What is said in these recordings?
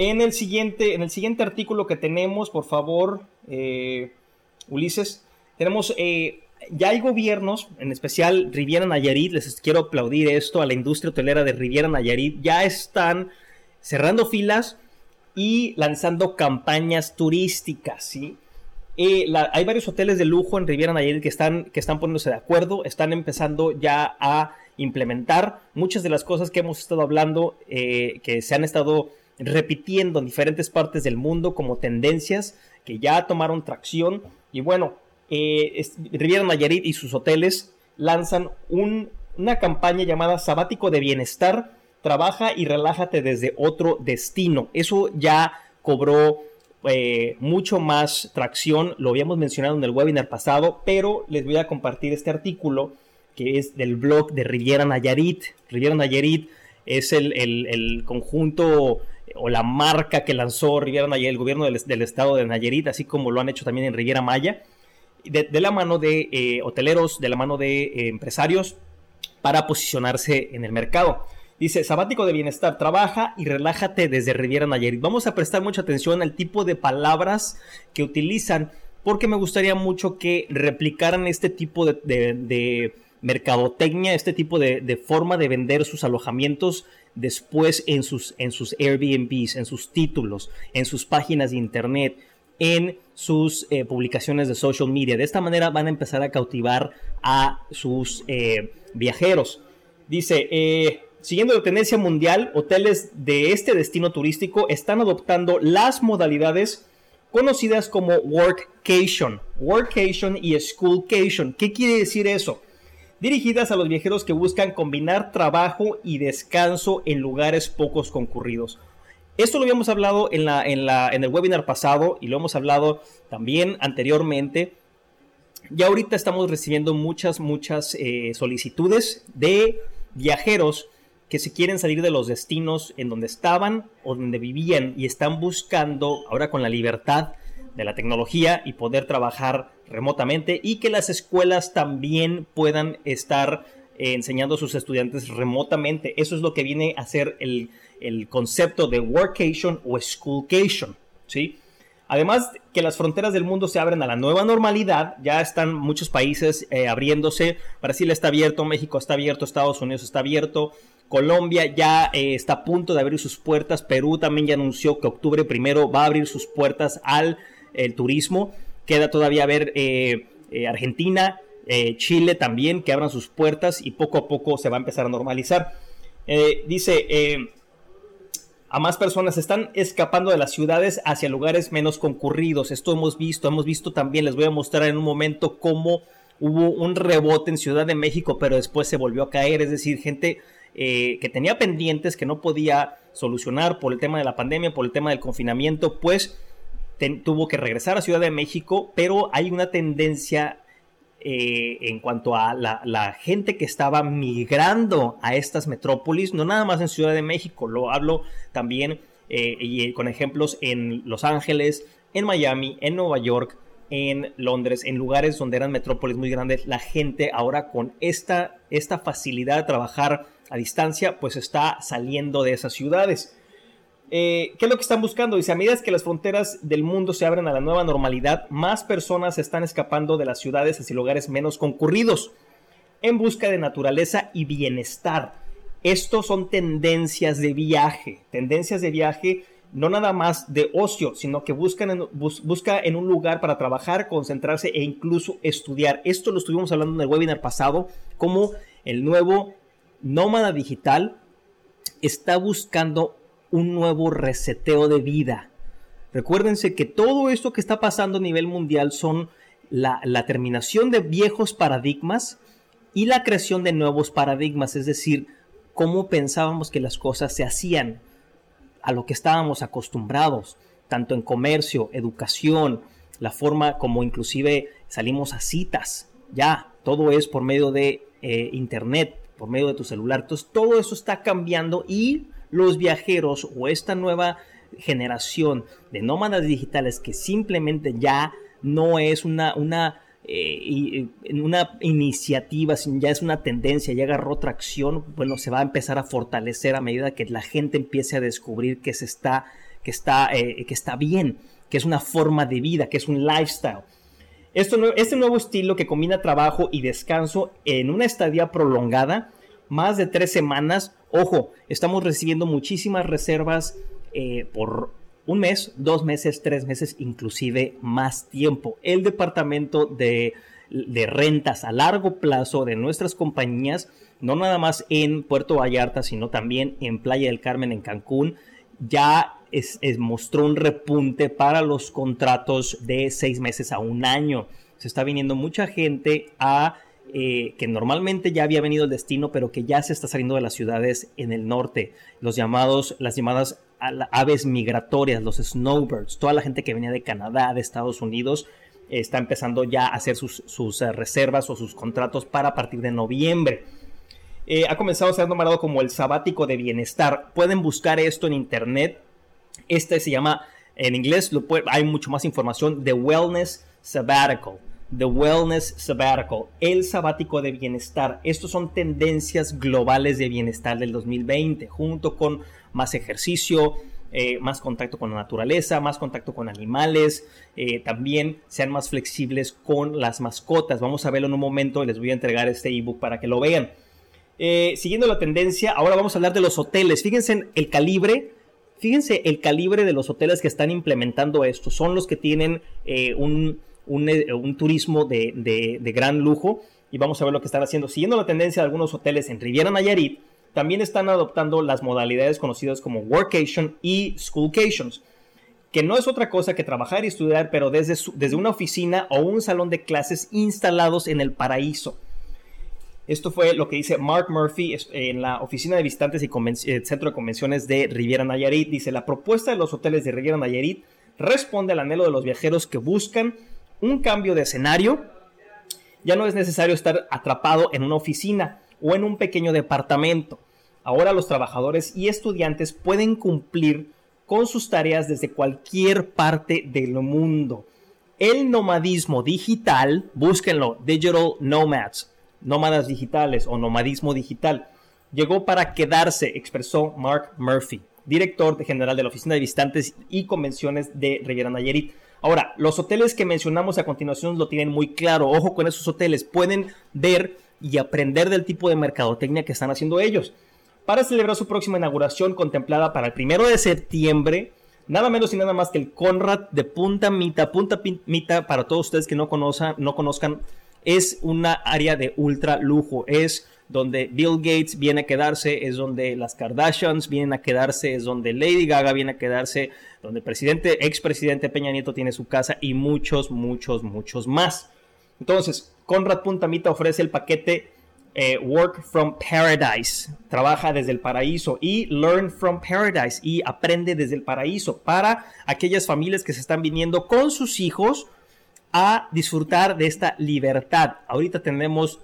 En el siguiente, en el siguiente artículo que tenemos, por favor, eh, Ulises, tenemos, eh, ya hay gobiernos, en especial Riviera Nayarit, les quiero aplaudir esto a la industria hotelera de Riviera Nayarit, ya están cerrando filas y lanzando campañas turísticas, ¿sí? Eh, hay varios hoteles de lujo en Riviera Nayarit que están, que están poniéndose de acuerdo, están empezando ya a implementar muchas de las cosas que hemos estado hablando, que se han estado repitiendo en diferentes partes del mundo como tendencias que ya tomaron tracción. Y bueno, eh, Riviera Nayarit y sus hoteles lanzan un- una campaña llamada Sabático de Bienestar. Trabaja y relájate desde otro destino. Eso ya cobró eh, mucho más tracción. Lo habíamos mencionado en el webinar pasado, pero les voy a compartir este artículo que es del blog de Riviera Nayarit. Riviera Nayarit es el, el- el conjunto o la marca que lanzó Riviera Nayarit, el gobierno del, del estado de Nayarit, así como lo han hecho también en Riviera Maya, de, la mano de eh, hoteleros, de la mano de eh, empresarios, para posicionarse en el mercado. Dice, sabático de bienestar, trabaja y relájate desde Riviera Nayarit. Vamos a prestar mucha atención al tipo de palabras que utilizan, porque me gustaría mucho que replicaran este tipo de mercadotecnia, este tipo de, forma de vender sus alojamientos después en sus, en sus Airbnbs, en sus títulos, en sus páginas de internet, en sus eh, publicaciones de social media. De esta manera van a empezar a cautivar a sus eh, viajeros. Dice, eh, siguiendo la tendencia mundial, hoteles de este destino turístico están adoptando las modalidades conocidas como workcation, workation y schoolcation. ¿Qué quiere decir eso? Dirigidas a los viajeros que buscan combinar trabajo y descanso en lugares pocos concurridos. Esto lo habíamos hablado en, el webinar pasado y lo hemos hablado también anteriormente. Ya ahorita estamos recibiendo muchas, muchas eh, solicitudes de viajeros que se quieren salir de los destinos en donde estaban o donde vivían y están buscando ahora con la libertad de la tecnología y poder trabajar remotamente y que las escuelas también puedan estar eh, enseñando a sus estudiantes remotamente. Eso es lo que viene a ser el, el concepto de workation o schoolcation, ¿sí? Además que las fronteras del mundo se abren a la nueva normalidad, ya están muchos países eh, abriéndose, Brasil está abierto, México está abierto, Estados Unidos está abierto, Colombia ya eh, está a punto de abrir sus puertas, Perú también ya anunció que octubre primero va a abrir sus puertas al el turismo, queda todavía ver eh, eh, Argentina, eh, Chile también que abran sus puertas y poco a poco se va a empezar a normalizar. Dice, a más personas están escapando de las ciudades hacia lugares menos concurridos. Esto hemos visto, hemos visto también, les voy a mostrar en un momento cómo hubo un rebote en Ciudad de México, pero después se volvió a caer, es decir, gente que tenía pendientes que no podía solucionar por el tema de la pandemia, por el tema del confinamiento, pues tuvo que regresar a Ciudad de México, pero hay una tendencia eh, en cuanto a la, gente que estaba migrando a estas metrópolis, no nada más en Ciudad de México, lo hablo también eh, y con ejemplos en Los Ángeles, en Miami, en Nueva York, en Londres, en lugares donde eran metrópolis muy grandes, la gente ahora con esta, esta facilidad de trabajar a distancia, pues está saliendo de esas ciudades. Eh, ¿Qué es lo que están buscando? Dice, a medida que las fronteras del mundo se abren a la nueva normalidad, más personas están escapando de las ciudades hacia lugares menos concurridos en busca de naturaleza y bienestar. Estos son tendencias de viaje, tendencias de viaje no nada más de ocio, sino que buscan busca en un lugar para trabajar, concentrarse e incluso estudiar. Esto lo estuvimos hablando en el webinar pasado, como el nuevo nómada digital está buscando un nuevo reseteo de vida. Recuérdense que todo esto que está pasando a nivel mundial son la, la, terminación de viejos paradigmas y la creación de nuevos paradigmas, es decir, cómo pensábamos que las cosas se hacían, a lo que estábamos acostumbrados, tanto en comercio, educación, la forma como inclusive salimos a citas, ya, todo es por medio de eh, internet, por medio de tu celular. Entonces todo eso está cambiando y los viajeros o esta nueva generación de nómadas digitales que simplemente ya no es una, una, eh, una iniciativa, ya es una tendencia, ya agarró tracción, bueno, se va a empezar a fortalecer a medida que la gente empiece a descubrir que se está, que está, eh, que está bien, que es una forma de vida, que es un lifestyle. Esto, este nuevo estilo que combina trabajo y descanso en una estadía prolongada, más de tres semanas, ojo, estamos recibiendo muchísimas reservas eh, por un mes, dos meses, tres meses, inclusive más tiempo. El departamento de, rentas a largo plazo de nuestras compañías, no nada más en Puerto Vallarta, sino también en Playa del Carmen, en Cancún, ya es, mostró un repunte para los contratos de seis meses a un año. Se está viniendo mucha gente a eh, que normalmente ya había venido al destino, pero que ya se está saliendo de las ciudades en el norte. Los llamados, las llamadas aves migratorias, los snowbirds, toda la gente que venía de Canadá, de Estados Unidos, está empezando ya a hacer sus, eh, reservas o sus contratos para partir de noviembre. Eh, ha comenzado a ser nombrado como el sabático de bienestar. Pueden buscar esto en internet. Este se llama, en inglés hay mucho más información, The Wellness Sabbatical. The Wellness Sabbatical, el sabático de bienestar. Estos son tendencias globales de bienestar del 2020, junto con más ejercicio, eh, más contacto con la naturaleza, más contacto con animales, eh, también sean más flexibles con las mascotas. Vamos a verlo en un momento y les voy a entregar este ebook para que lo vean. Eh, siguiendo la tendencia, ahora vamos a hablar de los hoteles. Fíjense en el calibre. Fíjense el calibre de los hoteles que están implementando esto. Son los que tienen un, eh, un, turismo de, gran lujo. Y vamos a ver lo que están haciendo. Siguiendo la tendencia de algunos hoteles en Riviera Nayarit, también están adoptando las modalidades conocidas como workation y schoolcations. Que no es otra cosa que trabajar y estudiar, pero desde, desde una oficina o un salón de clases instalados en el paraíso. Esto fue lo que dice Mark Murphy en la oficina de visitantes y eh, centro de convenciones de Riviera Nayarit. Dice, la propuesta de los hoteles de Riviera Nayarit responde al anhelo de los viajeros que buscan un cambio de escenario. Ya no es necesario estar atrapado en una oficina o en un pequeño departamento. Ahora los trabajadores y estudiantes pueden cumplir con sus tareas desde cualquier parte del mundo. El nomadismo digital, búsquenlo, Digital Nomads nómadas digitales o nomadismo digital. Llegó para quedarse, expresó Mark Murphy, director general de la Oficina de Visitantes y Convenciones de Riviera Nayarit. Ahora, los hoteles que mencionamos a continuación lo tienen muy claro. Ojo con esos hoteles, pueden ver y aprender del tipo de mercadotecnia que están haciendo ellos. Para celebrar su próxima inauguración contemplada para el primero de septiembre, nada menos y nada más que el Conrad de Punta Mita. Punta Mita, para todos ustedes que no conozcan, no conozcan es una área de ultra lujo. Es donde Bill Gates viene a quedarse, es donde las Kardashians vienen a quedarse, es donde Lady Gaga viene a quedarse, donde el presidente, expresidente Peña Nieto tiene su casa y muchos, muchos, muchos más. Entonces, Conrad Puntamita ofrece el paquete eh, Work from Paradise, trabaja desde el paraíso y Learn from Paradise y aprende desde el paraíso para aquellas familias que se están viniendo con sus hijos a disfrutar de esta libertad. Ahorita tenemos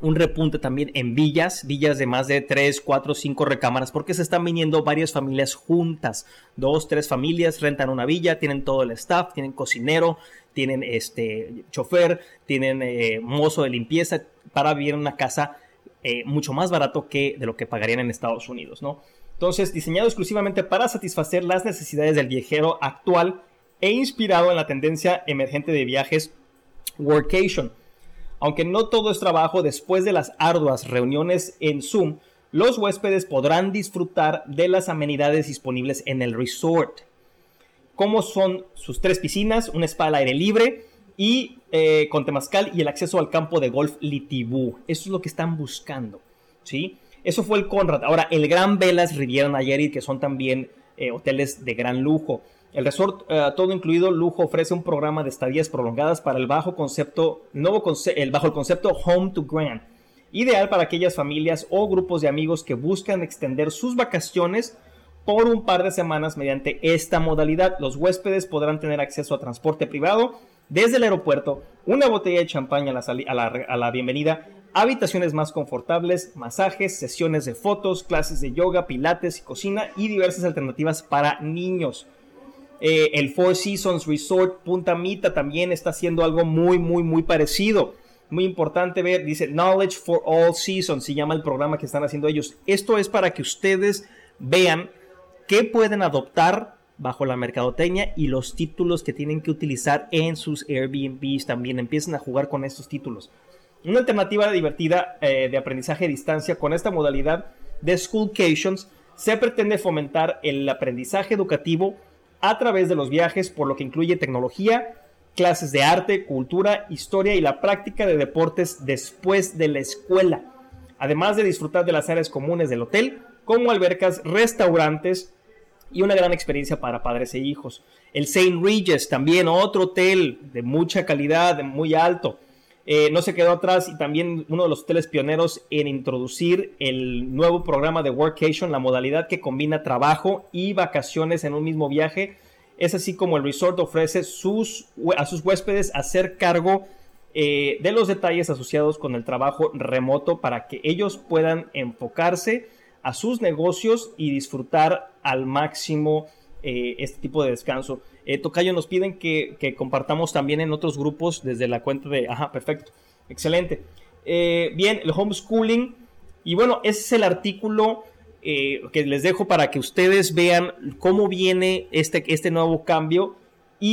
un repunte también en villas, villas de más de 3, 4, 5 recámaras, porque se están viniendo varias familias juntas. Dos, tres familias rentan una villa, tienen todo el staff, tienen cocinero, tienen este chofer, tienen eh, mozo de limpieza para vivir en una casa eh, mucho más barato que de lo que pagarían en Estados Unidos, ¿no? Entonces, diseñado exclusivamente para satisfacer las necesidades del viajero actual e inspirado en la tendencia emergente de viajes workation. Aunque no todo es trabajo, después de las arduas reuniones en Zoom, los huéspedes podrán disfrutar de las amenidades disponibles en el resort, como son sus tres piscinas, un spa al aire libre y eh, con temazcal y el acceso al campo de golf Litibú. Eso es lo que están buscando, ¿sí? Eso fue el Conrad. Ahora, el Gran Velas Riviera Nayarit, que son también eh, hoteles de gran lujo. El resort eh, todo incluido lujo ofrece un programa de estadías prolongadas para el bajo concepto, nuevo el, bajo el concepto Home to Grand. ideal para aquellas familias o grupos de amigos que buscan extender sus vacaciones por un par de semanas mediante esta modalidad. Los huéspedes podrán tener acceso a transporte privado desde el aeropuerto, una botella de champaña a la, bienvenida, habitaciones más confortables, masajes, sesiones de fotos, clases de yoga, pilates y cocina y diversas alternativas para niños. Eh, el Four Seasons Resort Punta Mita también está haciendo algo muy, muy, muy parecido. Muy importante ver, dice Knowledge for All Seasons, se llama el programa que están haciendo ellos. Esto es para que ustedes vean qué pueden adoptar bajo la mercadotecnia y los títulos que tienen que utilizar en sus Airbnbs también empiecen a jugar con estos títulos. Una alternativa divertida eh, de aprendizaje a distancia con esta modalidad de Schoolcations se pretende fomentar el aprendizaje educativo a través de los viajes, por lo que incluye tecnología, clases de arte, cultura, historia y la práctica de deportes después de la escuela, además de disfrutar de las áreas comunes del hotel, como albercas, restaurantes, y una gran experiencia para padres e hijos. El St. Regis, también otro hotel de mucha calidad, muy alto. Eh, no se quedó atrás y también uno de los hoteles pioneros en introducir el nuevo programa de Workation, la modalidad que combina trabajo y vacaciones en un mismo viaje. Es así como el resort ofrece a sus huéspedes hacer cargo eh, de los detalles asociados con el trabajo remoto para que ellos puedan enfocarse a sus negocios y disfrutar al máximo eh, este tipo de descanso. Eh, Tocayo nos piden que, compartamos también en otros grupos desde la cuenta de... Ajá, perfecto. Excelente. Eh, bien, el homeschooling. Y bueno, ese es el artículo que les dejo para que ustedes vean cómo viene este, este nuevo cambio. Y...